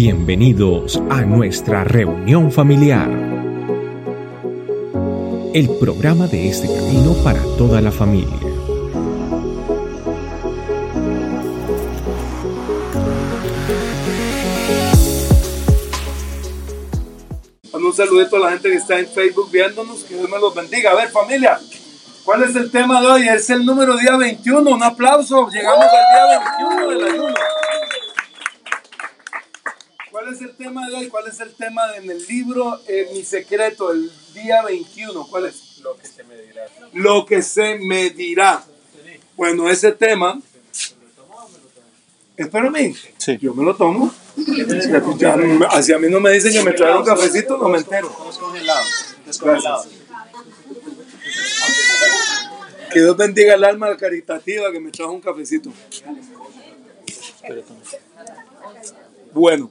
Bienvenidos a nuestra reunión familiar. El programa de este camino para toda la familia. Un saludito a la gente que está en Facebook viéndonos, que Dios me los bendiga. A ver, familia, ¿cuál es el tema de hoy? Es el número día 21, un aplauso. Llegamos al día 21 del ayuno. ¿Cuál es el tema de hoy? ¿Cuál es el tema en el libro eh, Mi Secreto, el día 21? ¿Cuál es? Lo que se me dirá. Lo que se me dirá. Bueno, ese tema... Espérame, Sí. yo me lo tomo. Ya, hacia a mí no me dicen que me traigan un cafecito, no me entero. Descongelado. Descongelado. Que Dios bendiga el alma caritativa que me trajo un cafecito. Bueno,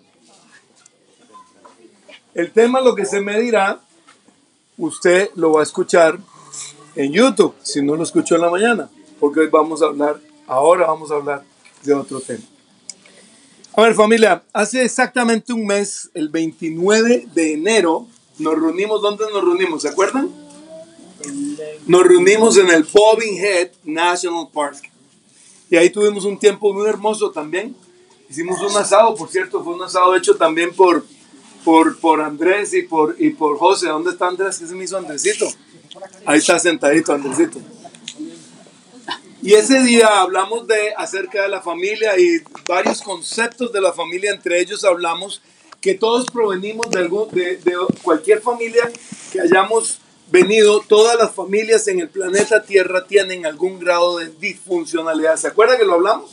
el tema, lo que se me dirá, usted lo va a escuchar en YouTube, si no lo escuchó en la mañana, porque hoy vamos a hablar, ahora vamos a hablar de otro tema. A ver familia, hace exactamente un mes, el 29 de enero, nos reunimos, ¿dónde nos reunimos? ¿Se acuerdan? Nos reunimos en el Bobbing Head National Park. Y ahí tuvimos un tiempo muy hermoso también. Hicimos un asado, por cierto, fue un asado hecho también por, por, por Andrés y por, y por José. ¿Dónde está Andrés? ¿Qué se me hizo Andresito? Ahí está sentadito Andresito. Y ese día hablamos de acerca de la familia y varios conceptos de la familia. Entre ellos hablamos que todos provenimos de, algún, de, de cualquier familia que hayamos venido. Todas las familias en el planeta Tierra tienen algún grado de disfuncionalidad. ¿Se acuerda que lo hablamos?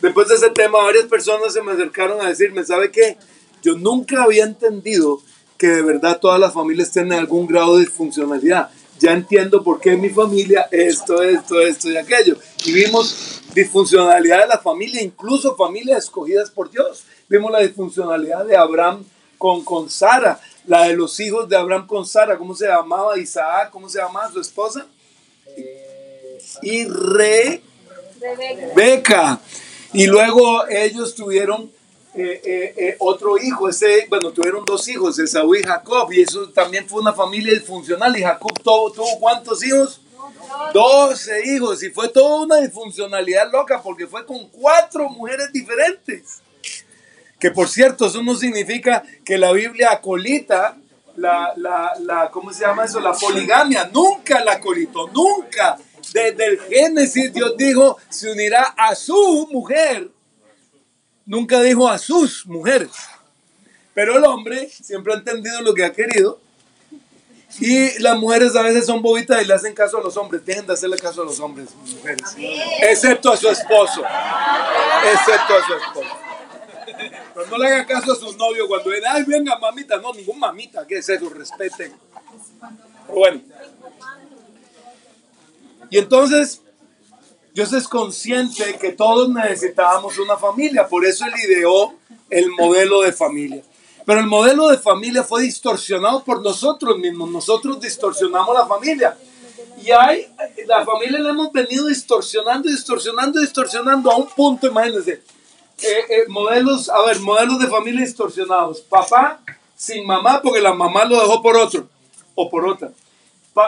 Después de ese tema, varias personas se me acercaron a decirme, ¿sabe qué? Yo nunca había entendido que de verdad todas las familias tienen algún grado de disfuncionalidad. Ya entiendo por qué en mi familia esto, esto, esto y aquello. Y vimos disfuncionalidad de la familia, incluso familias escogidas por Dios. Vimos la disfuncionalidad de Abraham con, con Sara, la de los hijos de Abraham con Sara. ¿Cómo se llamaba Isaac? ¿Cómo se llamaba su esposa? Y Re Beca. Y luego ellos tuvieron eh, eh, eh, otro hijo, ese, bueno, tuvieron dos hijos, Esaú y Jacob, y eso también fue una familia disfuncional. ¿Y Jacob tuvo, tuvo cuántos hijos? Doce hijos, y fue toda una disfuncionalidad loca porque fue con cuatro mujeres diferentes. Que por cierto, eso no significa que la Biblia acolita la, la, la, ¿cómo se llama eso? La poligamia. Nunca la acolitó, nunca. Desde el Génesis Dios dijo, se unirá a su mujer. Nunca dijo a sus mujeres. Pero el hombre siempre ha entendido lo que ha querido. Y las mujeres a veces son bobitas y le hacen caso a los hombres. Dejen de hacerle caso a los hombres, mujeres. Excepto a su esposo. Excepto a su esposo. No le hagan caso a sus novios cuando ven, ay, venga, mamita. No, ningún mamita. ¿Qué es eso? Respeten. Pero bueno. Y entonces, Dios es consciente que todos necesitábamos una familia, por eso Él ideó el modelo de familia. Pero el modelo de familia fue distorsionado por nosotros mismos, nosotros distorsionamos la familia. Y hay, la familia la hemos venido distorsionando, distorsionando, distorsionando a un punto, imagínense. Eh, eh, modelos, a ver, modelos de familia distorsionados. Papá sin mamá porque la mamá lo dejó por otro o por otra.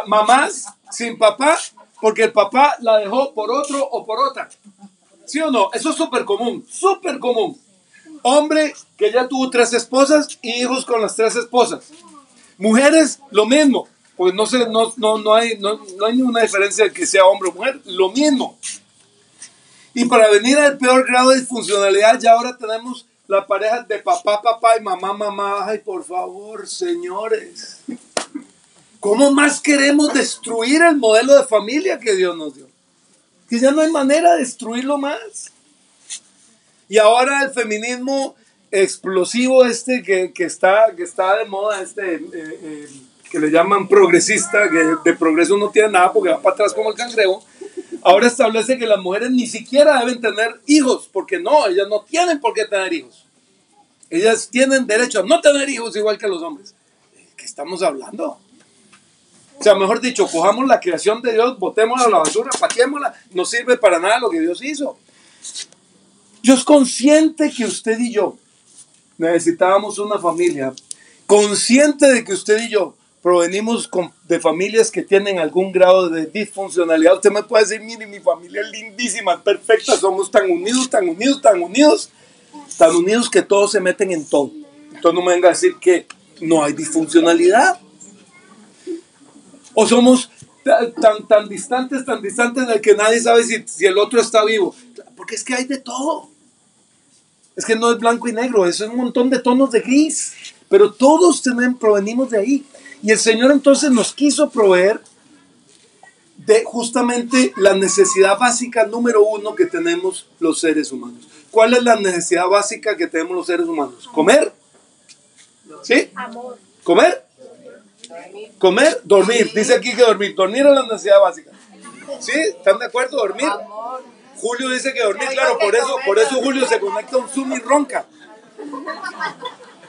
Mamás sin papá porque el papá la dejó por otro o por otra. ¿Sí o no? Eso es súper común, súper común. Hombre que ya tuvo tres esposas y hijos con las tres esposas. Mujeres, lo mismo. Pues no, sé, no, no, no, hay, no, no hay ninguna diferencia de que sea hombre o mujer, lo mismo. Y para venir al peor grado de disfuncionalidad, ya ahora tenemos la pareja de papá, papá y mamá, mamá. Ay, por favor, señores. ¿Cómo más queremos destruir el modelo de familia que Dios nos dio? Que ya no hay manera de destruirlo más. Y ahora el feminismo explosivo este que, que está, que está de moda, este, eh, eh, que le llaman progresista, que de progreso no tiene nada porque va para atrás como el cangrejo, ahora establece que las mujeres ni siquiera deben tener hijos, porque no, ellas no tienen por qué tener hijos. Ellas tienen derecho a no tener hijos igual que los hombres. ¿De qué estamos hablando? O sea, mejor dicho, cojamos la creación de Dios, botémosla a la basura, pateémosla, no sirve para nada lo que Dios hizo. Dios consciente que usted y yo necesitábamos una familia consciente de que usted y yo provenimos con- de familias que tienen algún grado de disfuncionalidad. Usted me puede decir, mire, mi familia es lindísima, perfecta, somos tan unidos, tan unidos, tan unidos, tan unidos que todos se meten en todo. Entonces no me venga a decir que no hay disfuncionalidad. O somos ta- tan, tan distantes, tan distantes de que nadie sabe si, si el otro está vivo. Porque es que hay de todo. Es que no es blanco y negro, eso es un montón de tonos de gris. Pero todos tenemos, provenimos de ahí. Y el Señor entonces nos quiso proveer de justamente la necesidad básica número uno que tenemos los seres humanos. ¿Cuál es la necesidad básica que tenemos los seres humanos? ¿Comer? ¿Sí? ¿Comer? Comer, dormir. Dice aquí que dormir. Dormir es la necesidad básica. ¿Sí? ¿Están de acuerdo? ¿Dormir? Julio dice que dormir, claro, por eso, por eso Julio se conecta a un Zoom y ronca.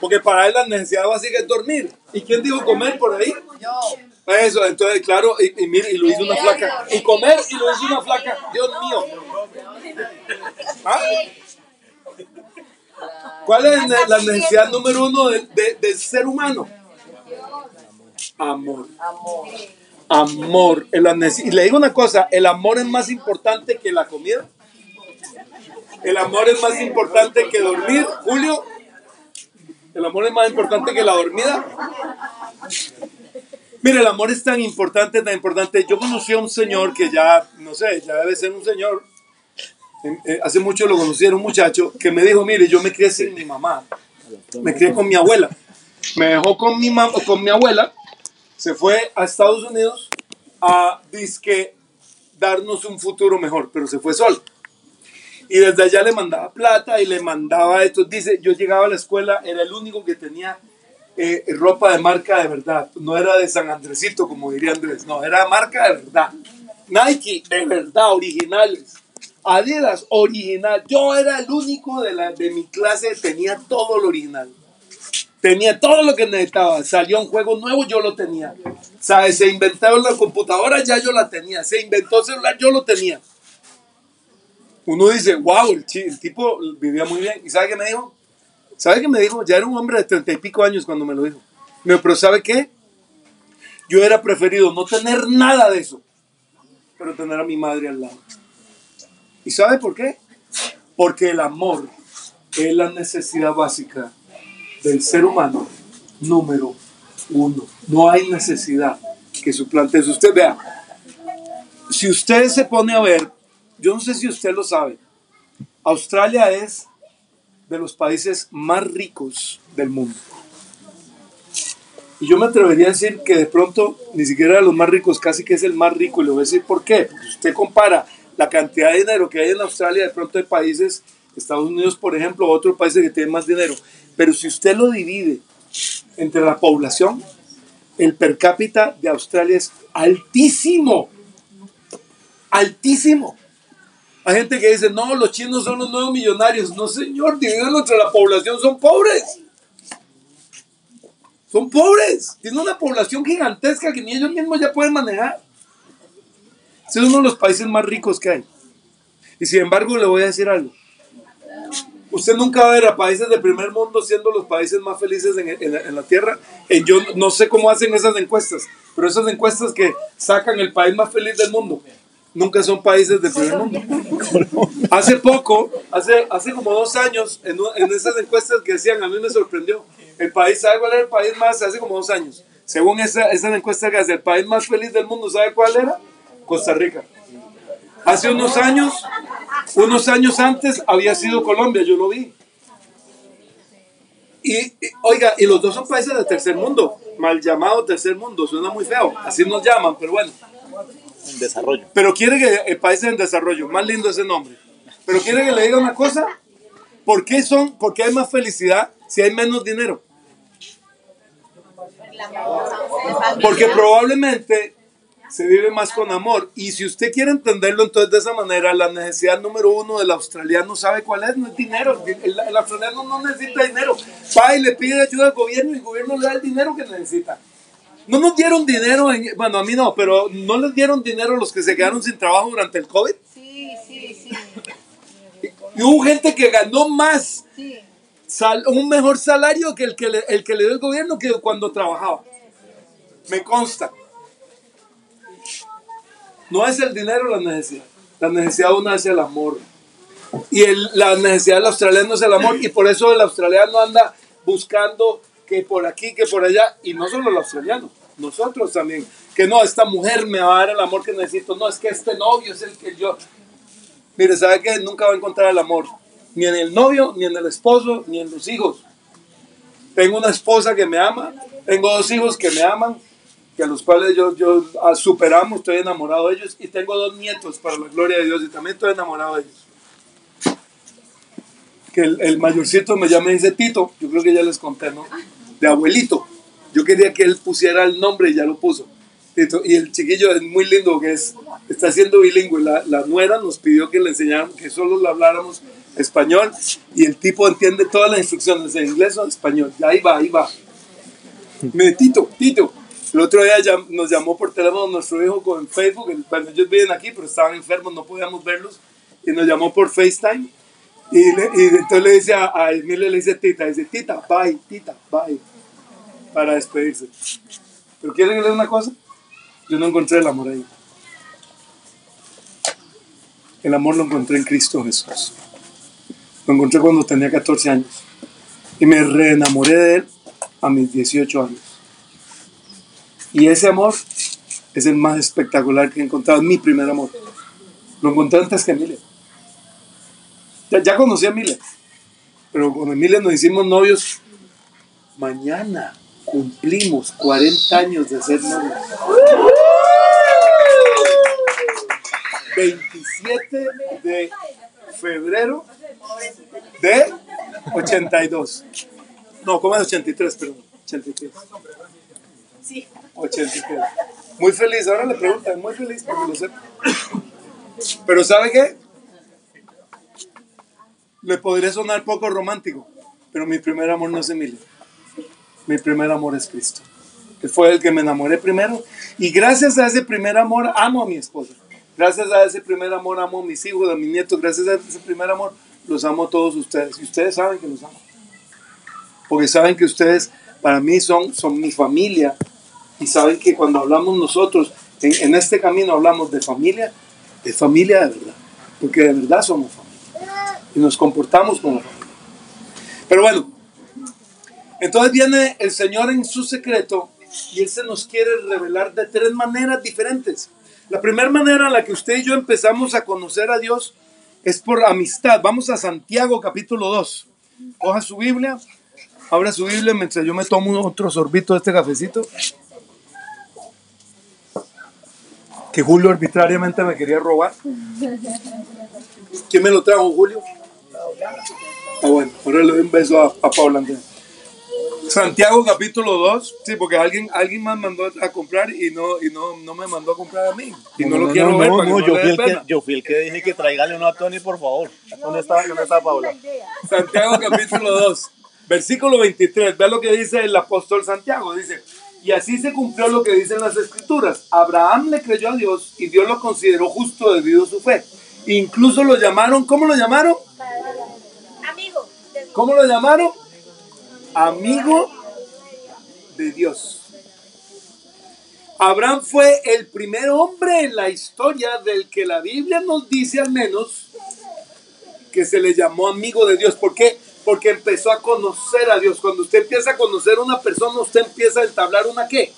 Porque para él la necesidad básica es dormir. ¿Y quién dijo comer por ahí? Eso, entonces, claro, y, y mire, y lo hizo una flaca. Y comer, y lo hizo una flaca. Dios mío. ¿Ah? ¿Cuál es la necesidad número uno del, de- del ser humano? Amor. Amor. Nece- y le digo una cosa, el amor es más importante que la comida. El amor es más importante que dormir. Julio, el amor es más importante que la dormida. Mire, el amor es tan importante, tan importante. Yo conocí a un señor que ya, no sé, ya debe ser un señor. Eh, Hace mucho lo conocí, era un muchacho que me dijo, mire, yo me crié sin mi mamá. Me crié con mi abuela. Me dejó con mi, con mi abuela. Se fue a Estados Unidos a, disque, darnos un futuro mejor, pero se fue solo. Y desde allá le mandaba plata y le mandaba esto. Dice, yo llegaba a la escuela, era el único que tenía eh, ropa de marca de verdad. No era de San Andresito, como diría Andrés. No, era marca de verdad. Nike, de verdad, originales. Adidas, original. Yo era el único de, la, de mi clase, tenía todo lo original. Tenía todo lo que necesitaba. Salió un juego nuevo, yo lo tenía. ¿Sabes? Se inventó la computadora, ya yo la tenía. Se inventó el celular, yo lo tenía. Uno dice, wow, el, el tipo vivía muy bien. ¿Y sabe qué me dijo? ¿Sabe qué me dijo? Ya era un hombre de treinta y pico años cuando me lo dijo. Dijo, pero ¿sabe qué? Yo hubiera preferido no tener nada de eso, pero tener a mi madre al lado. ¿Y sabe por qué? Porque el amor es la necesidad básica del ser humano número uno. No hay necesidad que suplante eso. Usted vea, si usted se pone a ver, yo no sé si usted lo sabe, Australia es de los países más ricos del mundo. Y yo me atrevería a decir que de pronto ni siquiera de los más ricos, casi que es el más rico. Y le voy a decir por qué. Porque usted compara la cantidad de dinero que hay en Australia, de pronto hay países, Estados Unidos, por ejemplo, otros países que tienen más dinero. Pero si usted lo divide entre la población, el per cápita de Australia es altísimo. Altísimo. Hay gente que dice, no, los chinos son los nuevos millonarios. No, señor, dividido entre la población son pobres. Son pobres. Tienen una población gigantesca que ni ellos mismos ya pueden manejar. Es uno de los países más ricos que hay. Y sin embargo, le voy a decir algo. Usted nunca va a ver a países del primer mundo siendo los países más felices en, en la- en la Tierra. En yo no sé cómo hacen esas encuestas, pero esas encuestas que sacan el país más feliz del mundo, nunca son países del primer mundo. Hace poco, hace, hace como dos años, en, en esas encuestas que decían, a mí me sorprendió, el país, ¿sabe cuál era el país más? Hace como dos años. Según esa, esa encuesta que hace, el país más feliz del mundo, ¿sabe cuál era? Costa Rica. Hace unos años, unos años antes había sido Colombia, yo lo vi. Y, y, oiga, y los dos son países del tercer mundo, mal llamado tercer mundo, suena muy feo, así nos llaman, pero bueno. en desarrollo. Pero quiere que el país en desarrollo, más lindo ese nombre. Pero quiere que le diga una cosa, ¿por qué son, por qué hay más felicidad si hay menos dinero? Porque probablemente se vive más con amor. Y si usted quiere entenderlo entonces de esa manera, la necesidad número uno del australiano sabe cuál es, no es dinero. El, el australiano no necesita dinero. Va y le pide ayuda al gobierno y el gobierno le da el dinero que necesita. No nos dieron dinero, en- bueno, a mí no, pero no les dieron dinero a los que se quedaron sin trabajo durante el COVID. Sí, sí, sí. Y hubo gente que ganó más sí. sal- un mejor salario que el que, le, el que le dio el gobierno que cuando trabajaba. Me consta. No es el dinero la necesidad. La necesidad de una es el amor. Y el- la necesidad del australiano es el amor. Y por eso el australiano anda buscando que por aquí, que por allá. Y no solo el australiano, nosotros también. Que no, esta mujer me va a dar el amor que necesito. No, es que este novio es el que yo. Mire, ¿sabe qué? Nunca va a encontrar el amor. Ni en el novio, ni en el esposo, ni en los hijos. Tengo una esposa que me ama. Tengo dos hijos que me aman. Que a los cuales yo, yo ah, superamos. Estoy enamorado de ellos. Y tengo dos nietos para la gloria de Dios. Y también estoy enamorado de ellos. Que el, el mayorcito me llama y dice Tito. Yo creo que ya les conté, ¿no? De abuelito. Yo quería que él pusiera el nombre y ya lo puso. Tito. Y el chiquillo es muy lindo, que es, está siendo bilingüe. La, la nuera nos pidió que le enseñáramos, que solo le habláramos español. Y el tipo entiende todas las instrucciones en inglés o en español. Y ahí va, ahí va. Me Tito, Tito. El otro día llam- nos llamó por teléfono nuestro hijo con Facebook. Bueno, ellos viven aquí, pero estaban enfermos, no podíamos verlos. Y nos llamó por FaceTime. Y, entonces le dice a, a le dice tita, dice tita, bye, tita, bye. Para despedirse. Pero quieren que le diga una cosa? Yo no encontré el amor ahí. El amor lo encontré en Cristo Jesús. Lo encontré cuando tenía 14 años. Y me reenamoré de él a mis 18 años. Y ese amor es el más espectacular que he encontrado. Mi primer amor. Lo encontré antes que Emilia. Ya, ya conocí a Emilia. Pero con Emilia nos hicimos novios. Mañana cumplimos 40 años de ser novios. 27 de febrero de 82. No, ¿cómo es 83? Perdón, 83. 83. Muy feliz, ahora le preguntan, muy feliz porque lo sepa. Pero ¿sabe qué? Le podría sonar poco romántico, pero mi primer amor no es Emilia. Mi primer amor es Cristo. Que fue el que me enamoré primero. Y gracias a ese primer amor amo a mi esposa. Gracias a ese primer amor amo a mis hijos, a mis nietos. Gracias a ese primer amor los amo a todos ustedes. Y ustedes saben que los amo. Porque saben que ustedes para mí son, son mi familia. Y saben que cuando hablamos nosotros, en, este camino hablamos de familia, de familia de verdad. Porque de verdad somos familia. Y nos comportamos como familia. Pero bueno, entonces viene el Señor en su secreto y Él se nos quiere revelar de tres maneras diferentes. La primera manera en la que usted y yo empezamos a conocer a Dios es por amistad. Vamos a Santiago capítulo 2. Coja su Biblia, abra su Biblia mientras yo me tomo otro sorbito de este cafecito. Que Julio arbitrariamente me quería robar. ¿Quién me lo trajo, Julio? Ah, bueno, ahora le doy un beso a, a Pablo. Santiago capítulo 2, sí, porque alguien, alguien más mandó a comprar y no, y no, no me mandó a comprar a mí. Y no, lo no, quiero no, ver para que yo, fui el que, yo fui el que dije que tráigale uno a Tony, por favor. ¿Dónde está, dónde está Paula? Santiago capítulo 2, versículo 23. Ve lo que dice el apóstol Santiago. Dice, y así se cumplió lo que dicen las escrituras. Abraham le creyó a Dios y Dios lo consideró justo debido a su fe. Incluso lo llamaron, ¿cómo lo llamaron? Amigo. de- ¿Cómo lo llamaron? Amigo de Dios. Abraham fue el primer hombre en la historia del que la Biblia nos dice al menos que se le llamó amigo de Dios. ¿Por qué? Porque empezó a conocer a Dios. Cuando usted empieza a conocer a una persona, usted empieza a entablar una qué?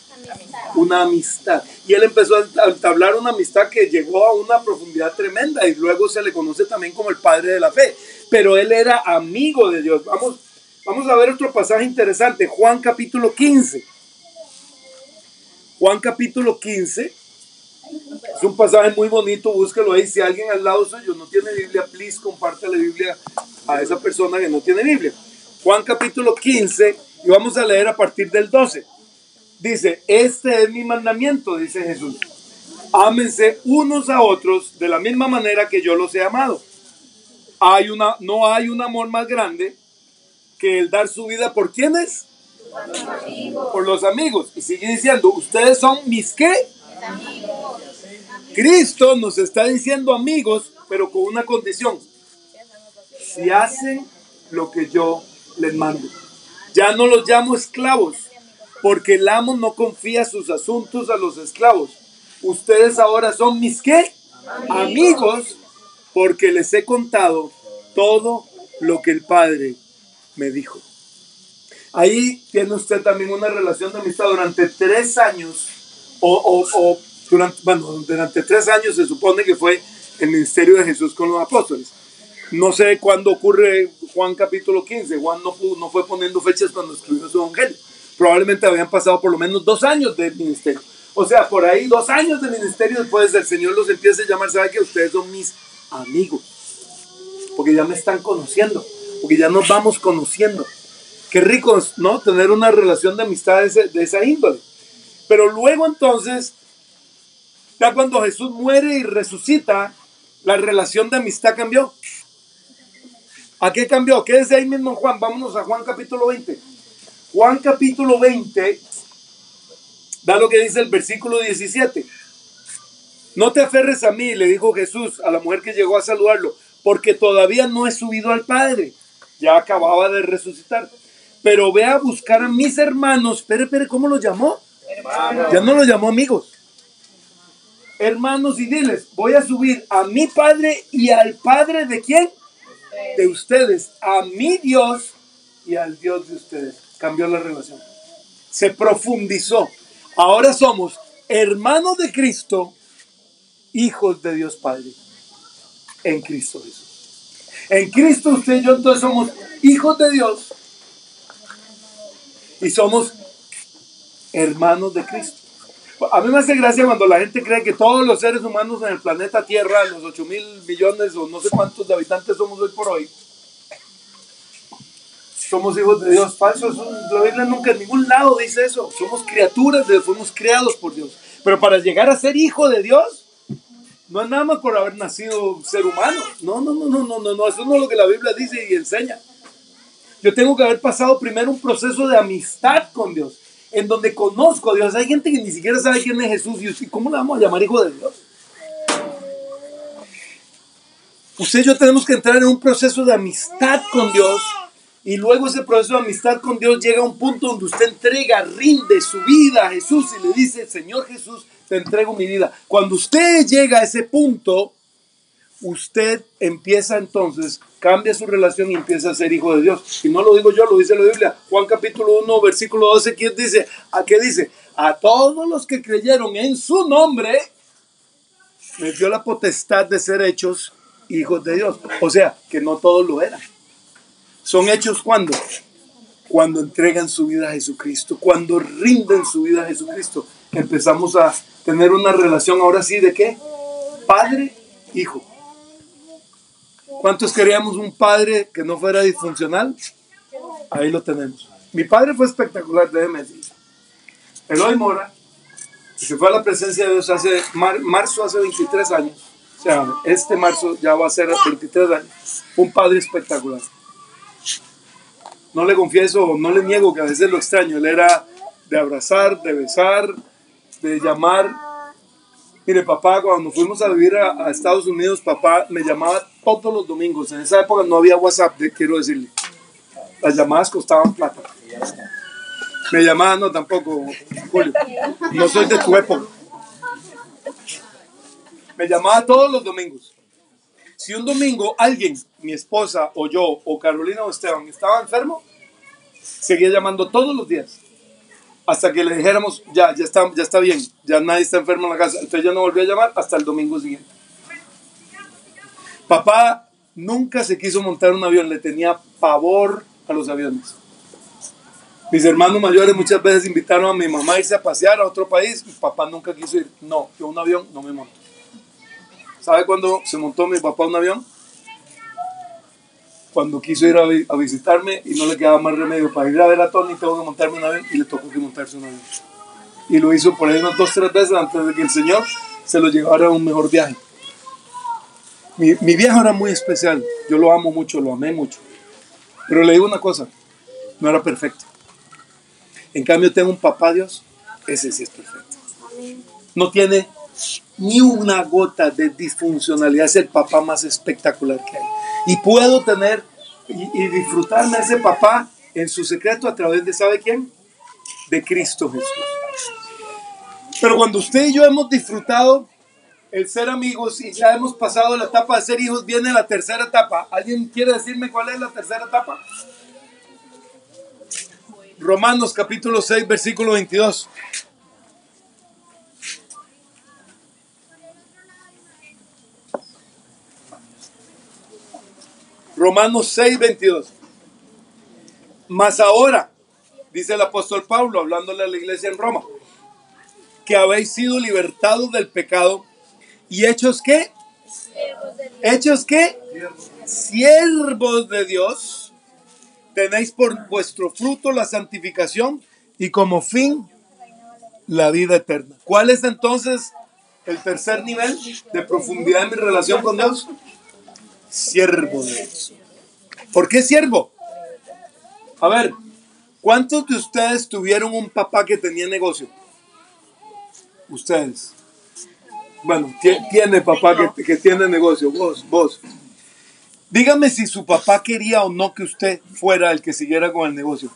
Una amistad. Y él empezó a entablar una amistad que llegó a una profundidad tremenda y luego se le conoce también como el padre de la fe. Pero él era amigo de Dios. Vamos, vamos a ver otro pasaje interesante. Juan capítulo 15. Juan capítulo 15. Es un pasaje muy bonito, búsquelo ahí. Si alguien al lado suyo no tiene Biblia, please comparte la Biblia a esa persona que no tiene Biblia. Juan capítulo 15 y vamos a leer a partir del 12. Dice, este es mi mandamiento, dice Jesús. Ámense unos a otros de la misma manera que yo los he amado. Hay una, no hay un amor más grande que el dar su vida por quienes? Por los amigos. Y sigue diciendo, ustedes son mis qué? Cristo nos está diciendo amigos, pero con una condición. Si hacen lo que yo les mando. Ya no los llamo esclavos, porque el amo no confía sus asuntos a los esclavos. Ustedes ahora son mis qué? Amigos, porque les he contado todo lo que el Padre me dijo. Ahí tiene usted también una relación de amistad durante tres años, o, o- o durante, bueno, durante tres años se supone que fue el ministerio de Jesús con los apóstoles. No sé cuándo ocurre Juan capítulo 15. Juan no, no fue poniendo fechas cuando escribió su evangelio. Probablemente habían pasado por lo menos dos años de ministerio. O sea, por ahí dos años de ministerio después el Señor los empieza a llamar. ¿Sabe que ustedes son mis amigos? Porque ya me están conociendo. Porque ya nos vamos conociendo. Qué rico, ¿no? Tener una relación de amistad de, ese- de esa índole. Pero luego entonces, ya cuando Jesús muere y resucita, la relación de amistad cambió. ¿A qué cambió? Quédese ahí mismo en Juan. Vámonos a Juan capítulo 20. Juan capítulo 20, da lo que dice el versículo 17. No te aferres a mí, le dijo Jesús a la mujer que llegó a saludarlo, porque todavía no he subido al Padre. Ya acababa de resucitar. Pero ve a buscar a mis hermanos. Espere, espere, ¿cómo los llamó? Ya no los llamó amigos. Hermanos y diles, voy a subir a mi Padre y al Padre de quién? De ustedes, a mi Dios y al Dios de ustedes. Cambió la relación. Se profundizó. Ahora somos hermanos de Cristo, hijos de Dios Padre, en Cristo Jesús. En Cristo usted y yo entonces somos hijos de Dios y somos hermanos de Cristo. A mí me hace gracia cuando la gente cree que todos los seres humanos en el planeta Tierra, los 8 mil millones o no sé cuántos de habitantes somos hoy por hoy, somos hijos de Dios. Falso, eso, la Biblia nunca en ningún lado dice eso. Somos criaturas de fuimos creados por Dios. Pero para llegar a ser hijo de Dios, no es nada más por haber nacido ser humano. No, no, no, no, no, no, no. Eso no es lo que la Biblia dice y enseña. Yo tengo que haber pasado primero un proceso de amistad con Dios, en donde conozco a Dios. Hay gente que ni siquiera sabe quién es Jesús y usted, ¿cómo le vamos a llamar hijo de Dios? Usted y yo tenemos que entrar en un proceso de amistad con Dios y luego ese proceso de amistad con Dios llega a un punto donde usted entrega, rinde su vida a Jesús y le dice, Señor Jesús, te entrego mi vida. Cuando usted llega a ese punto, usted empieza entonces, cambia su relación y empieza a ser hijo de Dios. Y no lo digo yo, lo dice la Biblia. Juan capítulo 1, versículo 12, ¿quién dice? ¿A qué dice? A todos los que creyeron en su nombre, me dio la potestad de ser hechos hijos de Dios. O sea, que no todos lo eran. Son hechos cuando? Cuando entregan su vida a Jesucristo, cuando rinden su vida a Jesucristo. Empezamos a tener una relación ahora sí de qué? Padre, hijo. ¿Cuántos queríamos un padre que no fuera disfuncional? Ahí lo tenemos. Mi padre fue espectacular, déjeme decir. Eloy Mora, que se fue a la presencia de Dios hace mar- marzo, hace 23 años. O sea, este marzo ya va a ser 23 años. Un padre espectacular. No le confieso, no le niego que a veces lo extraño. Él era de abrazar, de besar, de llamar. Mire, papá, cuando fuimos a vivir a, a Estados Unidos, papá me llamaba todos los domingos. En esa época no había WhatsApp, quiero decirle. Las llamadas costaban plata. Me llamaba, no tampoco, Julio. No soy de tu época. Me llamaba todos los domingos. Si un domingo alguien, mi esposa o yo, o Carolina o Esteban, estaba enfermo, seguía llamando todos los días. Hasta que le dijéramos, ya, ya está, ya está bien, ya nadie está enfermo en la casa. Entonces ya no volvió a llamar hasta el domingo siguiente. Papá nunca se quiso montar un avión, le tenía pavor a los aviones. Mis hermanos mayores muchas veces invitaron a mi mamá a irse a pasear a otro país. Mi papá nunca quiso ir. No, yo un avión no me monto. ¿Sabe cuándo se montó mi papá un avión? Cuando quiso ir a, vi- a visitarme y no le quedaba más remedio para ir a ver a Tony, tengo que montarme un avión y le tocó que montarse un avión. Y lo hizo por ahí unas dos, tres veces antes de que el Señor se lo llevara a un mejor viaje. Mi, mi viejo era muy especial. Yo lo amo mucho, lo amé mucho. Pero le digo una cosa, no era perfecto. En cambio tengo un papá Dios, ese sí es perfecto. No tiene ni una gota de disfuncionalidad, es el papá más espectacular que hay. Y puedo tener y, y disfrutarme a ese papá en su secreto a través de, ¿sabe quién? De Cristo Jesús. Pero cuando usted y yo hemos disfrutado el ser amigos y ya hemos pasado la etapa de ser hijos, viene la tercera etapa. ¿Alguien quiere decirme cuál es la tercera etapa? Romanos capítulo 6, versículo 22. Romanos 6, 22. Mas ahora, dice el apóstol Pablo, hablándole a la iglesia en Roma, que habéis sido libertados del pecado y hechos qué? Hechos qué? Siervos de Dios. Tenéis por vuestro fruto la santificación y como fin la vida eterna. ¿Cuál es entonces el tercer nivel de profundidad en mi relación con Dios? Siervo de Dios. ¿Por qué siervo? A ver, ¿cuántos de ustedes tuvieron un papá que tenía negocio? Ustedes. Bueno, tie- tiene papá que, que tiene negocio, vos, vos. Dígame si su papá quería o no que usted fuera el que siguiera con el negocio.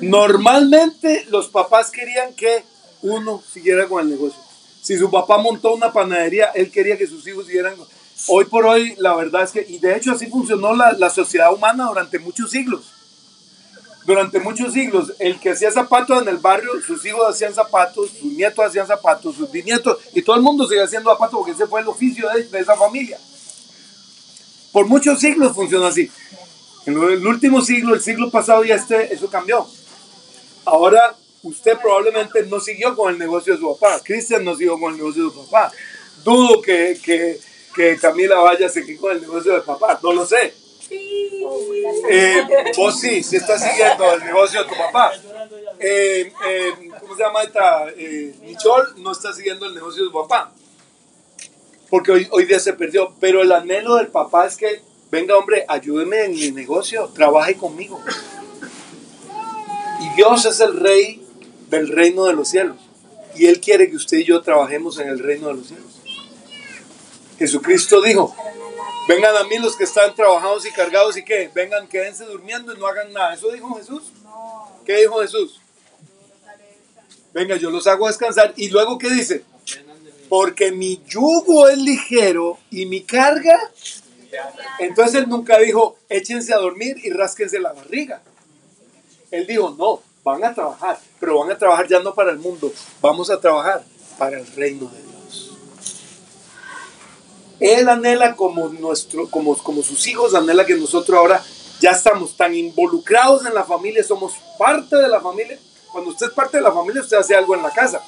Normalmente los papás querían que uno siguiera con el negocio. Si su papá montó una panadería, él quería que sus hijos siguieran. Hoy por hoy, la verdad es que, y de hecho así funcionó la, la sociedad humana durante muchos siglos. Durante muchos siglos, el que hacía zapatos en el barrio, sus hijos hacían zapatos, sus nietos hacían zapatos, sus bisnietos, y todo el mundo sigue haciendo zapatos porque ese fue el oficio de, esa familia. Por muchos siglos funcionó así. En el último siglo, el siglo pasado, ya este, eso cambió. Ahora, usted probablemente no siguió con el negocio de su papá. Cristian no siguió con el negocio de su papá. Dudo que, que, que Camila vaya a seguir con el negocio de papá. No lo sé. Eh, vos sí, sí estás siguiendo el negocio de tu papá. Eh, ¿Cómo se llama esta? Eh, Michol no está siguiendo el negocio de su papá. Porque hoy, hoy día se perdió. Pero el anhelo del papá es que, venga hombre, ayúdeme en mi negocio, trabaje conmigo. Y Dios es el rey del reino de los cielos. Y Él quiere que usted y yo trabajemos en el reino de los cielos. Jesucristo dijo, vengan a mí los que están trabajados y cargados y que vengan, quédense durmiendo y no hagan nada. ¿Eso dijo Jesús? ¿Qué dijo Jesús? Venga, yo los hago descansar. Y luego, ¿qué dice? Porque mi yugo es ligero y mi carga. Entonces él nunca dijo, échense a dormir y rásquense la barriga. Él dijo, no, van a trabajar, pero van a trabajar ya no para el mundo, vamos a trabajar para el reino de Dios. Él anhela como, nuestro, como, como sus hijos, anhela que nosotros ahora ya estamos tan involucrados en la familia, somos parte de la familia. Cuando usted es parte de la familia, usted hace algo en la casa.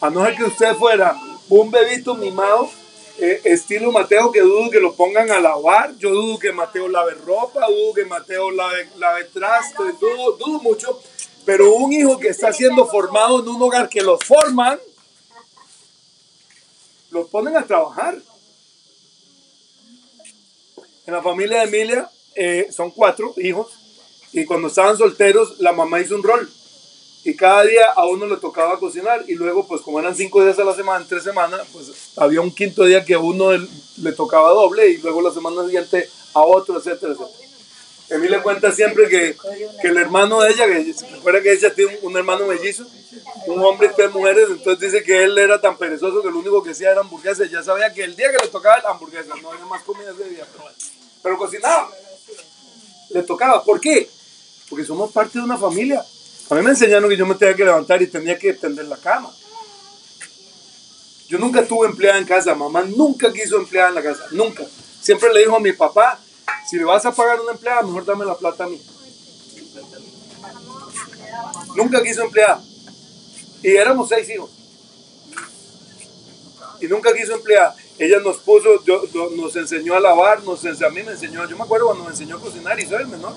A no ser que usted fuera un bebito mimado, eh, estilo Mateo, que dudo que lo pongan a lavar. Yo dudo que Mateo lave ropa, dudo que Mateo lave, lave trastes, dudo, mucho. Pero un hijo que está siendo formado en un hogar que los forman, los ponen a trabajar. En la familia de Emilia eh, son cuatro hijos y cuando estaban solteros la mamá hizo un rol y cada día a uno le tocaba cocinar y luego pues como eran cinco días a la semana, tres semanas, pues había un quinto día que a uno le tocaba doble y luego la semana siguiente a otro, etcétera, etcétera. Emilia cuenta siempre que, que el hermano de ella, que recuerda que ella tiene un, hermano mellizo, un hombre y tres mujeres, entonces dice que él era tan perezoso que lo único que hacía era hamburguesas. Ya sabía que el día que le tocaba la hamburguesa, no había más comida ese día, pero, pero cocinaba. Le tocaba. ¿Por qué? Porque somos parte de una familia. A mí me enseñaron que yo me tenía que levantar y tenía que tender la cama. Yo nunca tuve empleada en casa, mamá nunca quiso empleada en la casa, nunca. Siempre le dijo a mi papá, si le vas a pagar una empleada, mejor dame la plata a mí. Nunca quiso empleada. Y éramos seis hijos. Y nunca quiso empleada. Ella nos puso, yo- nos enseñó a lavar, nos ense- a mí me enseñó, yo me acuerdo cuando me enseñó a cocinar y soy el menor.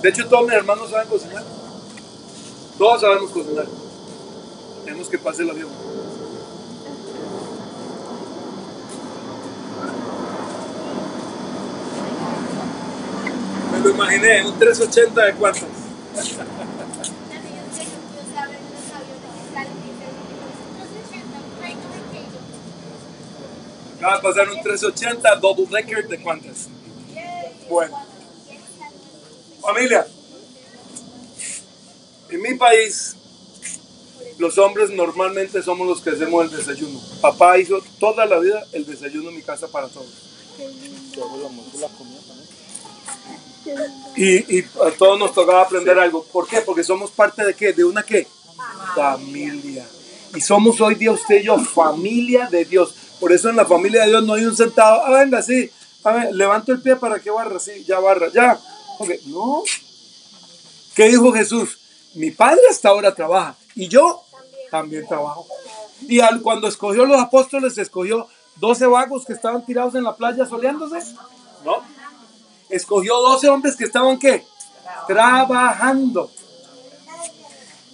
De hecho, todos mis hermanos saben cocinar. Todos sabemos cocinar. Tenemos que pase el avión. Imaginé, un 380 de cuántas. Acaba de pasar un 380 double decker de cuántas. Bueno. Familia. En mi país, los hombres normalmente somos los que hacemos el desayuno. Papá hizo toda la vida el desayuno en mi casa para todos. Y, y a todos nos tocaba aprender algo. ¿Por qué? Porque somos parte de qué? De una qué? Familia. Y somos hoy día usted y yo, familia de Dios. Por eso en la familia de Dios no hay un sentado. Ah, venga, sí. A ver, levanto el pie para que barra. Sí, ya barra, ya. No. ¿Qué dijo Jesús? Mi padre hasta ahora trabaja y yo también trabajo. Y al, cuando escogió los apóstoles, escogió 12 vagos que estaban tirados en la playa soleándose. No. Escogió 12 hombres que estaban qué? Trabajando.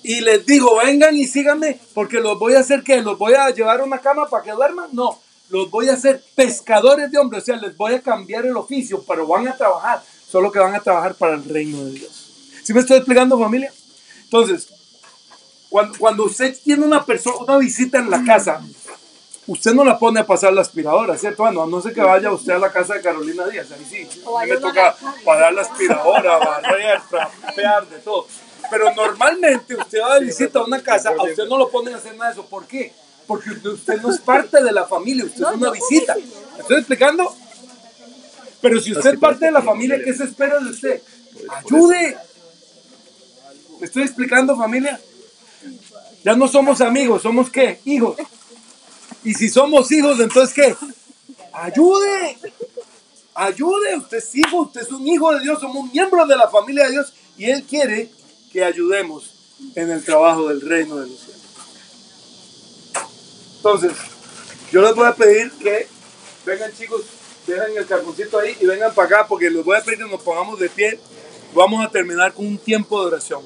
Y les digo, vengan y síganme, porque los voy a hacer que los voy a llevar a una cama para que duerman. No, los voy a hacer pescadores de hombres. O sea, les voy a cambiar el oficio, pero van a trabajar. Solo que van a trabajar para el reino de Dios. ¿Sí me estoy explicando, familia? Entonces, cuando, cuando usted tiene una persona, una visita en la casa, usted no la pone a pasar la aspiradora, ¿cierto? Bueno, a no sé que vaya usted a la casa de Carolina Díaz, ahí sí. A mí me toca parar la aspiradora, barrer, trapear, de todo. Pero normalmente usted va de visita a una casa, a usted no lo ponen a hacer nada de eso. ¿Por qué? Porque usted, usted no es parte de la familia, usted es una visita. ¿Me estoy explicando? Pero si usted es parte de la familia, ¿qué se espera de usted? Ayude. ¿Me estoy explicando, familia? Ya no somos amigos, somos qué? Hijos. Y si somos hijos, entonces qué? Ayude. Ayude. Usted es hijo, usted es un hijo de Dios, somos miembros de la familia de Dios y Él quiere que ayudemos en el trabajo del reino de los cielos. Entonces, yo les voy a pedir que vengan chicos, dejen el carboncito ahí y vengan para acá porque les voy a pedir que nos pongamos de pie. Vamos a terminar con un tiempo de oración.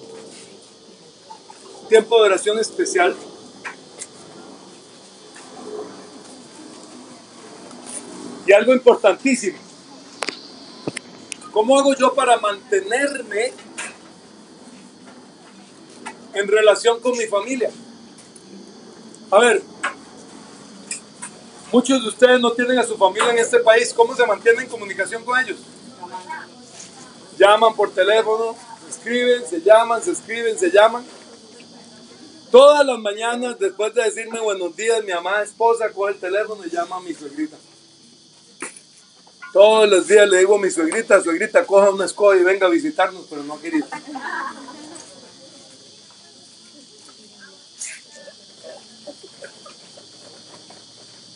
Tiempo de oración especial. Y algo importantísimo. ¿Cómo hago yo para mantenerme en relación con mi familia? A ver, muchos de ustedes no tienen a su familia en este país. ¿Cómo se mantienen en comunicación con ellos? Llaman por teléfono, escriben, se llaman, se escriben, se llaman. Todas las mañanas, después de decirme buenos días, mi amada esposa coge el teléfono y llama a mi suegrita. Todos los días le digo a mi suegrita, suegrita, coja una escoba y venga a visitarnos, pero no querido.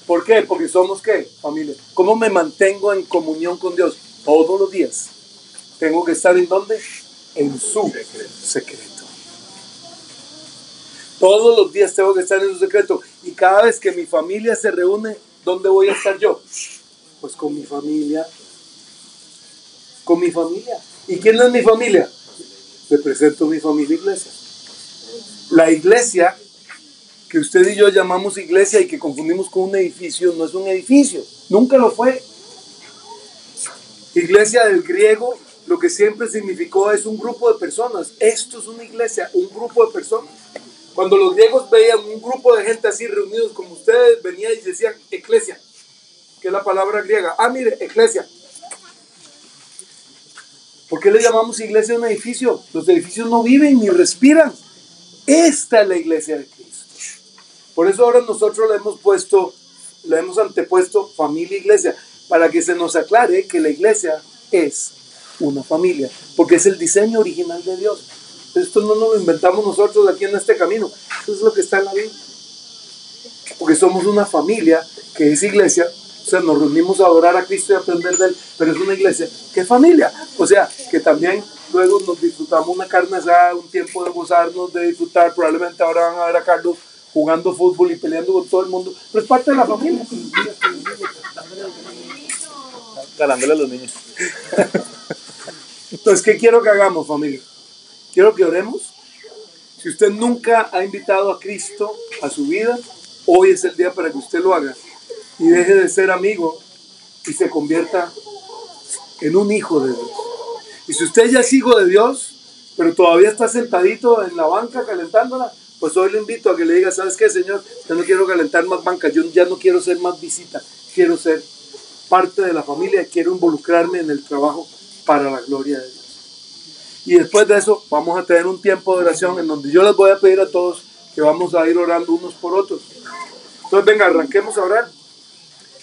¿Por qué? Porque somos qué, familia. ¿Cómo me mantengo en comunión con Dios? Todos los días. Tengo que estar en dónde? En su secreto. Todos los días tengo que estar en su secreto. Y cada vez que mi familia se reúne, ¿dónde voy a estar yo? Pues con mi familia. Con mi familia. ¿Y quién es mi familia? Le presento mi familia iglesia. La iglesia que usted y yo llamamos iglesia y que confundimos con un edificio, no es un edificio, nunca lo fue. Iglesia del griego, lo que siempre significó es un grupo de personas. Esto es una iglesia, un grupo de personas. Cuando los griegos veían un grupo de gente así reunidos como ustedes, venían y decían eclesia, que es la palabra griega. Ah, mire, eclesia. ¿Por qué le llamamos iglesia a un edificio? Los edificios no viven ni respiran. Esta es la iglesia de Cristo. Por eso ahora nosotros le hemos puesto, le hemos antepuesto familia iglesia, para que se nos aclare que la iglesia es una familia, porque es el diseño original de Dios. Esto no lo inventamos nosotros aquí en este camino, eso es lo que está en la Biblia. Porque somos una familia que es iglesia, o sea, nos reunimos a adorar a Cristo y a aprender de Él, pero es una iglesia es familia, o sea, que también luego nos disfrutamos una carne asada, un tiempo de gozarnos, de disfrutar, probablemente ahora van a ver a Carlos jugando fútbol y peleando con todo el mundo, pero es parte de la familia. Galándole a los niños. Entonces, ¿qué quiero que hagamos, familia? Quiero que oremos. Si usted nunca ha invitado a Cristo a su vida, hoy es el día para que usted lo haga y deje de ser amigo y se convierta en un hijo de Dios. Y si usted ya es hijo de Dios, pero todavía está sentadito en la banca calentándola, pues hoy le invito a que le diga, ¿sabes qué, Señor? Yo no quiero calentar más banca, yo ya no quiero ser más visita, quiero ser parte de la familia, quiero involucrarme en el trabajo para la gloria de Dios. Y después de eso vamos a tener un tiempo de oración en donde yo les voy a pedir a todos que vamos a ir orando unos por otros. Entonces venga, arranquemos a orar.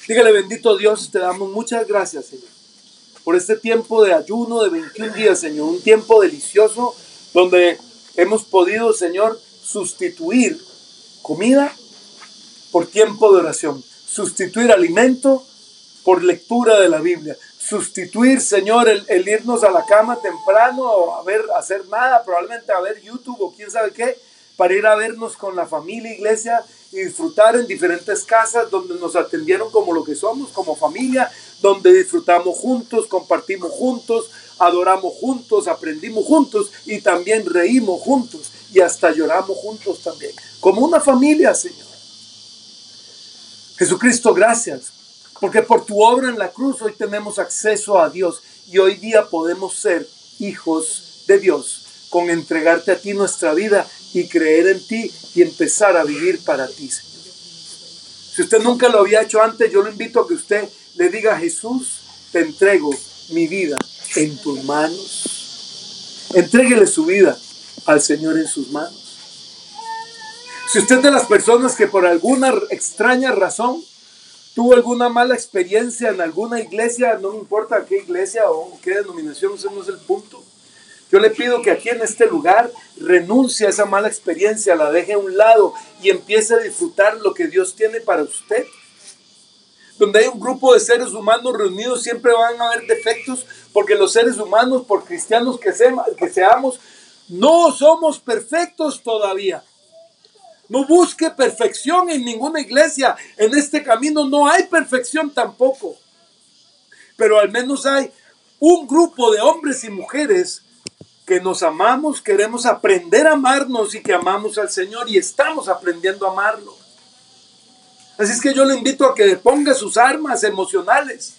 Dígale, bendito Dios, te damos muchas gracias, Señor, por este tiempo de ayuno de 21 días, Señor, un tiempo delicioso donde hemos podido, Señor, sustituir comida por tiempo de oración, sustituir alimento por lectura de la Biblia, sustituir, Señor, el, irnos a la cama temprano o a ver, hacer nada, probablemente a ver YouTube o quién sabe qué, para ir a vernos con la familia, iglesia y disfrutar en diferentes casas donde nos atendieron como lo que somos, como familia, donde disfrutamos juntos, compartimos juntos, adoramos juntos, aprendimos juntos y también reímos juntos y hasta lloramos juntos también, como una familia, Señor. Jesucristo, gracias, porque por tu obra en la cruz hoy tenemos acceso a Dios y hoy día podemos ser hijos de Dios con entregarte a ti nuestra vida y creer en ti y empezar a vivir para ti, Señor. Si usted nunca lo había hecho antes, yo lo invito a que usted le diga, Jesús, te entrego mi vida en tus manos. Entréguele su vida al Señor en sus manos. Si usted es de las personas que por alguna extraña razón tuvo alguna mala experiencia en alguna iglesia, no importa qué iglesia o qué denominación, no es el punto. Yo le pido que aquí en este lugar renuncie a esa mala experiencia, la deje a un lado y empiece a disfrutar lo que Dios tiene para usted. Donde hay un grupo de seres humanos reunidos siempre van a haber defectos porque los seres humanos, por cristianos que, que seamos, no somos perfectos todavía. No busque perfección en ninguna iglesia. En este camino no hay perfección tampoco. Pero al menos hay un grupo de hombres y mujeres que nos amamos, queremos aprender a amarnos y que amamos al Señor y estamos aprendiendo a amarlo. Así es que yo le invito a que ponga sus armas emocionales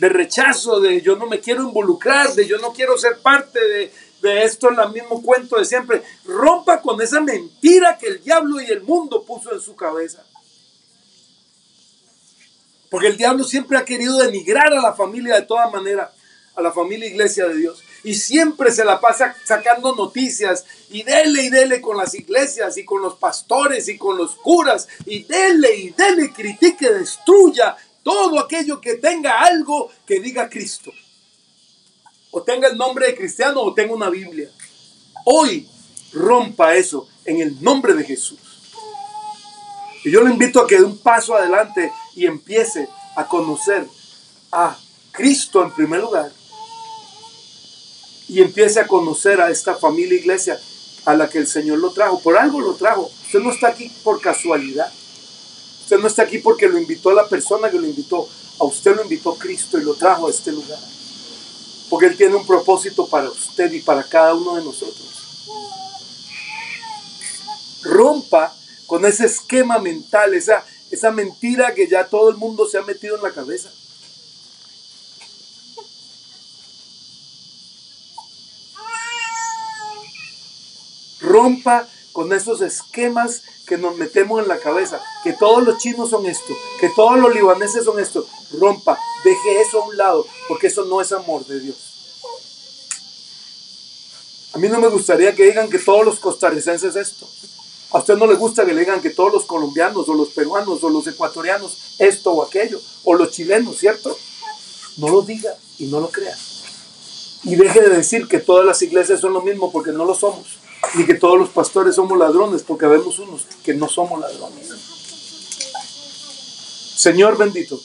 de rechazo, de yo no me quiero involucrar, de yo no quiero ser parte de, de esto el mismo cuento de siempre. Rompa con esa mentira que el diablo y el mundo puso en su cabeza. Porque el diablo siempre ha querido denigrar a la familia de toda manera, a la familia iglesia de Dios y siempre se la pasa sacando noticias y dele y dele con las iglesias y con los pastores y con los curas y dele y dele, critique, destruya todo aquello que tenga algo que diga Cristo. O tenga el nombre de cristiano o tenga una Biblia. Hoy rompa eso en el nombre de Jesús. Y yo le invito a que dé un paso adelante y empiece a conocer a Cristo en primer lugar y empiece a conocer a esta familia iglesia a la que el Señor lo trajo. Por algo lo trajo. Usted no está aquí por casualidad. Usted no está aquí porque lo invitó a la persona que lo invitó. A usted lo invitó Cristo y lo trajo a este lugar. Porque Él tiene un propósito para usted y para cada uno de nosotros. Rompa con ese esquema mental, esa, esa mentira que ya todo el mundo se ha metido en la cabeza. Rompa con esos esquemas que nos metemos en la cabeza, que todos los chinos son esto, que todos los libaneses son esto, rompa, deje eso a un lado, porque eso no es amor de Dios. A mí no me gustaría que digan que todos los costarricenses esto. A usted no le gusta que le digan que todos los colombianos o los peruanos o los ecuatorianos esto o aquello, o los chilenos, ¿cierto? No lo diga y no lo crea. Y deje de decir que todas las iglesias son lo mismo porque no lo somos ni que todos los pastores somos ladrones, porque vemos unos que no somos ladrones. Señor bendito,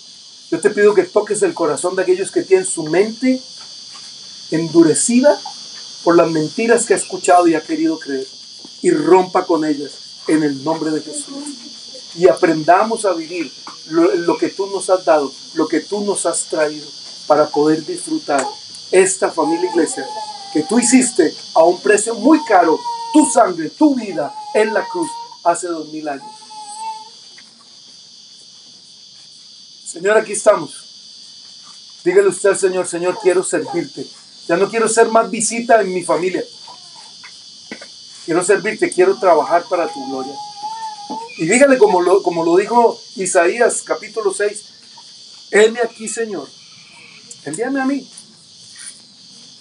yo te pido que toques el corazón de aquellos que tienen su mente endurecida por las mentiras que ha escuchado y ha querido creer, y rompa con ellas en el nombre de Jesús. Y aprendamos a vivir lo, lo que tú nos has dado, lo que tú nos has traído, para poder disfrutar esta familia iglesia que tú hiciste a un precio muy caro tu sangre, tu vida en la cruz hace dos mil años. Señor, aquí estamos. Dígale usted Señor, Señor, quiero servirte. Ya no quiero ser más visita en mi familia. Quiero servirte, quiero trabajar para tu gloria. Y dígale como lo, como lo dijo Isaías capítulo 6, heme aquí, Señor. Envíame a mí.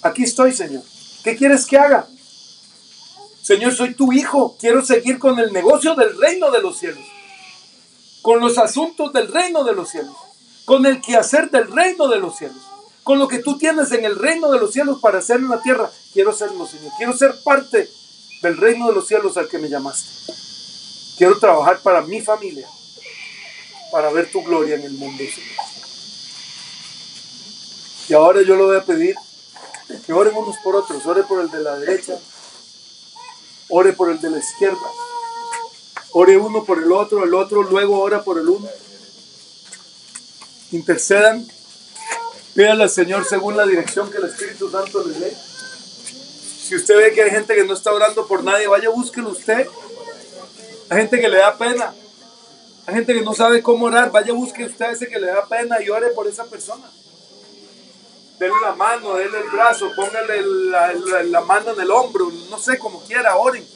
Aquí estoy, Señor. ¿Qué quieres que haga? Señor, soy tu hijo. Quiero seguir con el negocio del reino de los cielos. Con los asuntos del reino de los cielos. Con el quehacer del reino de los cielos. Con lo que tú tienes en el reino de los cielos para hacer en la tierra. Quiero serlo, Señor. Quiero ser parte del reino de los cielos al que me llamaste. Quiero trabajar para mi familia. Para ver tu gloria en el mundo, Señor. Y ahora yo le voy a pedir que oren unos por otros. Ore por el de la derecha. Ore por el de la izquierda. Ore uno por el otro, el otro luego ora por el uno. Intercedan. Pídale al Señor según la dirección que el Espíritu Santo les dé. Si usted ve que hay gente que no está orando por nadie, vaya, búsquelo usted. Hay gente que le da pena. Hay gente que no sabe cómo orar. Vaya, busque usted a ese que le da pena y ore por esa persona. Denle la mano, denle el brazo, póngale la, mano en el hombro, no sé, como quiera, oren.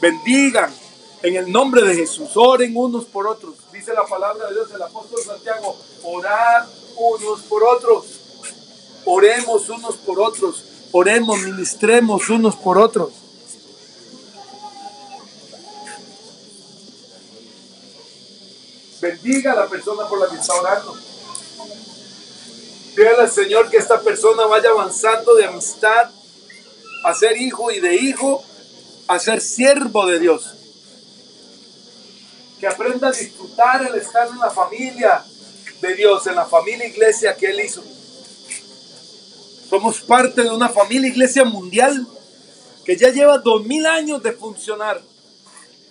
Bendigan en el nombre de Jesús. Oren unos por otros. Dice la palabra de Dios, el apóstol Santiago, orar unos por otros. Oremos unos por otros. Oremos, ministremos unos por otros. Bendiga a la persona por la que está orando. Dígale al Señor que esta persona vaya avanzando de amistad a ser hijo y de hijo a ser siervo de Dios. Que aprenda a disfrutar el estar en la familia de Dios, en la familia iglesia que Él hizo. Somos parte de una familia iglesia mundial que ya lleva dos mil años de funcionar.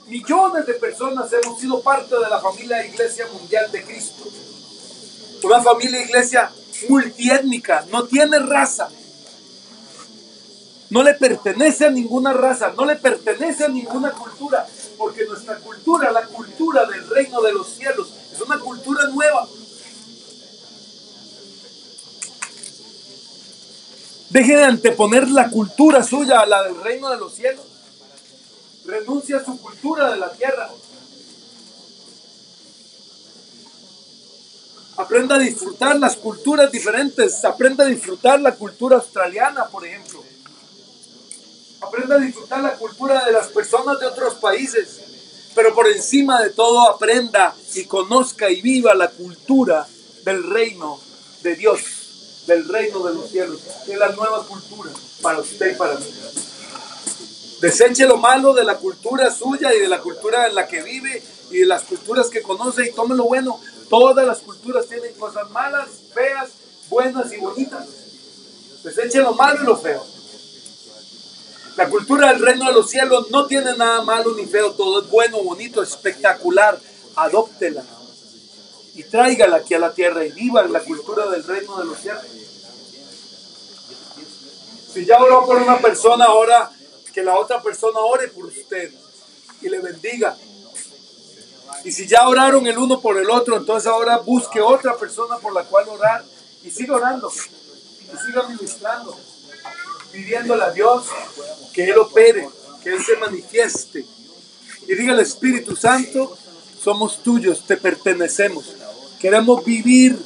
Millones de personas hemos sido parte de la familia iglesia mundial de Cristo. Una familia iglesia multiétnica, no tiene raza. No le pertenece a ninguna raza, no le pertenece a ninguna cultura, porque nuestra cultura, la cultura del reino de los cielos, es una cultura nueva. Deje de anteponer la cultura suya a la del reino de los cielos. Renuncia a su cultura de la tierra. Aprenda a disfrutar las culturas diferentes. Aprenda a disfrutar la cultura australiana, por ejemplo. Aprenda a disfrutar la cultura de las personas de otros países. Pero por encima de todo aprenda y conozca y viva la cultura del reino de Dios, del reino de los cielos. que Es la nueva cultura para usted y para mí. Deseche lo malo de la cultura suya y de la cultura en la que vive y de las culturas que conoce y tome lo bueno. Todas las culturas tienen cosas malas, feas, buenas y bonitas. Deseche lo malo y lo feo. La cultura del reino de los cielos no tiene nada malo ni feo, todo es bueno, bonito, espectacular. Adóptela y tráigala aquí a la tierra y viva la cultura del reino de los cielos. Si ya oró por una persona, ahora que la otra persona ore por usted y le bendiga. Y si ya oraron el uno por el otro, entonces ahora busque otra persona por la cual orar y siga orando y siga ministrando, pidiéndole a Dios que Él opere, que Él se manifieste. Y diga al Espíritu Santo, somos tuyos, te pertenecemos. Queremos vivir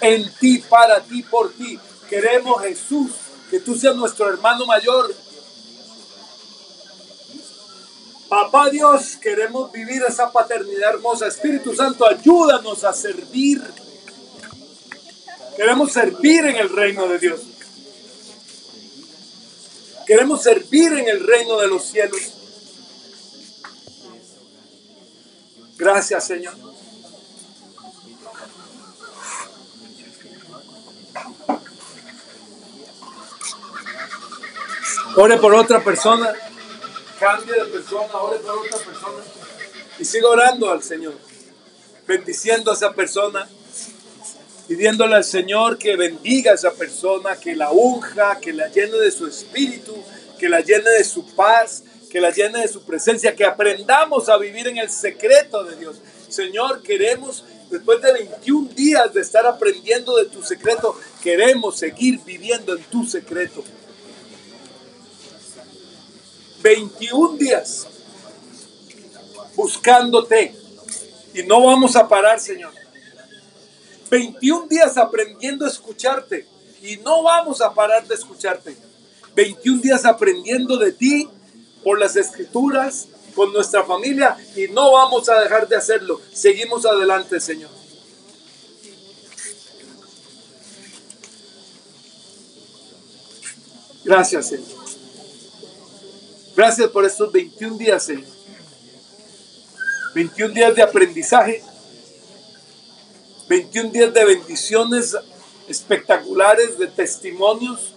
en ti, para ti, por ti. Queremos Jesús, que tú seas nuestro hermano mayor, Papá Dios, queremos vivir esa paternidad hermosa. Espíritu Santo, ayúdanos a servir. Queremos servir en el reino de Dios. Queremos servir en el reino de los cielos. Gracias, Señor. Ore por otra persona cambie de persona, ore por otra persona y siga orando al Señor, bendiciendo a esa persona, pidiéndole al Señor que bendiga a esa persona, que la unja, que la llene de su espíritu, que la llene de su paz, que la llene de su presencia, que aprendamos a vivir en el secreto de Dios. Señor, queremos, después de 21 días de estar aprendiendo de tu secreto, queremos seguir viviendo en tu secreto. 21 días buscándote y no vamos a parar, Señor. 21 días aprendiendo a escucharte y no vamos a parar de escucharte. 21 días aprendiendo de ti por las escrituras, con nuestra familia y no vamos a dejar de hacerlo. Seguimos adelante, Señor. Gracias, Señor. Gracias por estos 21 días, Señor. 21 días de aprendizaje. 21 días de bendiciones espectaculares, de testimonios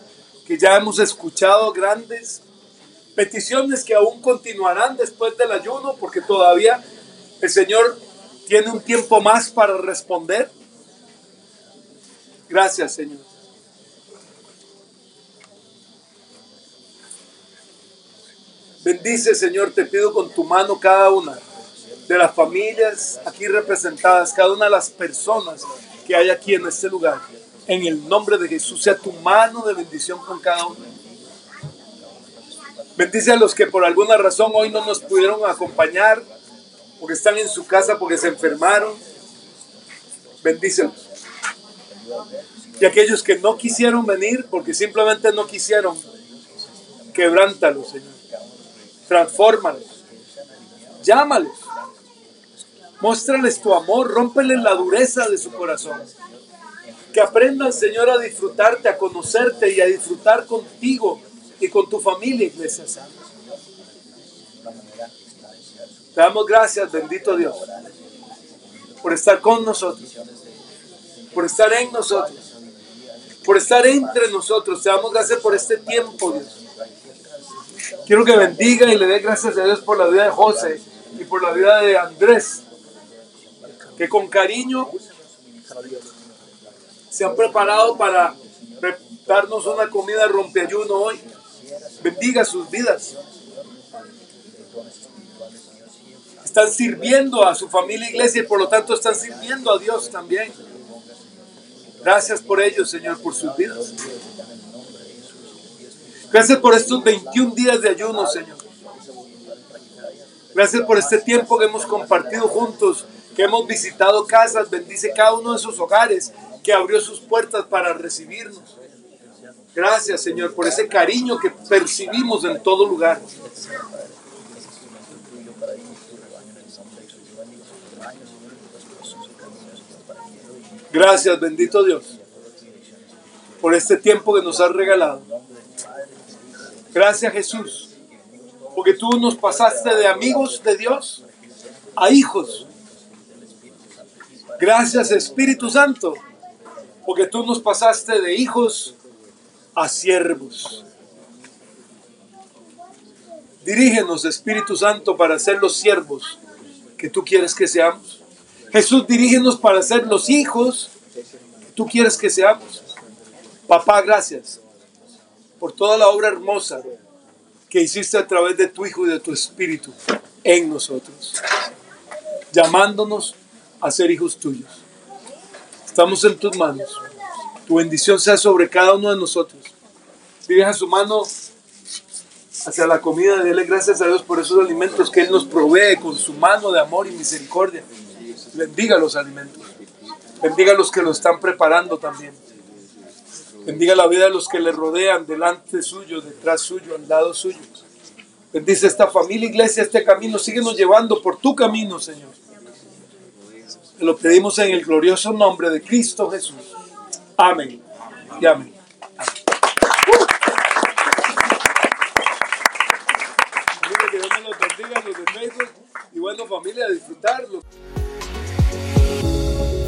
que ya hemos escuchado grandes. Peticiones que aún continuarán después del ayuno porque todavía el Señor tiene un tiempo más para responder. Gracias, Señor. Bendice, Señor, te pido con tu mano cada una de las familias aquí representadas, cada una de las personas que hay aquí en este lugar. En el nombre de Jesús, sea tu mano de bendición con cada uno. Bendice a los que por alguna razón hoy no nos pudieron acompañar, porque están en su casa, porque se enfermaron. Bendícelos. Y aquellos que no quisieron venir, porque simplemente no quisieron, quebrántalos, Señor. Transfórmalos. Llámalos. Muéstrales tu amor, rómpeles la dureza de su corazón. Que aprendan, Señor, a disfrutarte, a conocerte y a disfrutar contigo y con tu familia, Iglesia. Te damos gracias, bendito Dios, por estar con nosotros, por estar en nosotros, por estar entre nosotros. Te damos gracias por este tiempo, Dios. Quiero que bendiga y le dé gracias a Dios por la vida de José y por la vida de Andrés, que con cariño se han preparado para darnos una comida rompeayuno hoy. Bendiga sus vidas. Están sirviendo a su familia iglesia y por lo tanto están sirviendo a Dios también. Gracias por ellos, Señor, por sus vidas. Gracias por estos 21 días de ayuno, Señor. Gracias por este tiempo que hemos compartido juntos, que hemos visitado casas. Bendice cada uno de sus hogares que abrió sus puertas para recibirnos. Gracias, Señor, por ese cariño que percibimos en todo lugar. Gracias, bendito Dios, por este tiempo que nos has regalado. Gracias, Jesús, porque tú nos pasaste de amigos de Dios a hijos. Gracias, Espíritu Santo, porque tú nos pasaste de hijos a siervos. Dirígenos, Espíritu Santo, para ser los siervos que tú quieres que seamos. Jesús, dirígenos para ser los hijos que tú quieres que seamos. Papá, gracias por toda la obra hermosa que hiciste a través de tu Hijo y de tu Espíritu en nosotros, llamándonos a ser hijos tuyos. Estamos en tus manos. Tu bendición sea sobre cada uno de nosotros. Dirija su mano hacia la comida, dele gracias a Dios por esos alimentos que Él nos provee con su mano de amor y misericordia. Bendiga los alimentos. Bendiga los que lo están preparando también. Bendiga la vida de los que le rodean, delante suyo, detrás suyo, al lado suyo. Bendice esta familia, iglesia, este camino. Síguenos llevando por tu camino, Señor. Te lo pedimos en el glorioso nombre de Cristo Jesús. Amén. Y amén. Y bueno, familia, a disfrutarlo.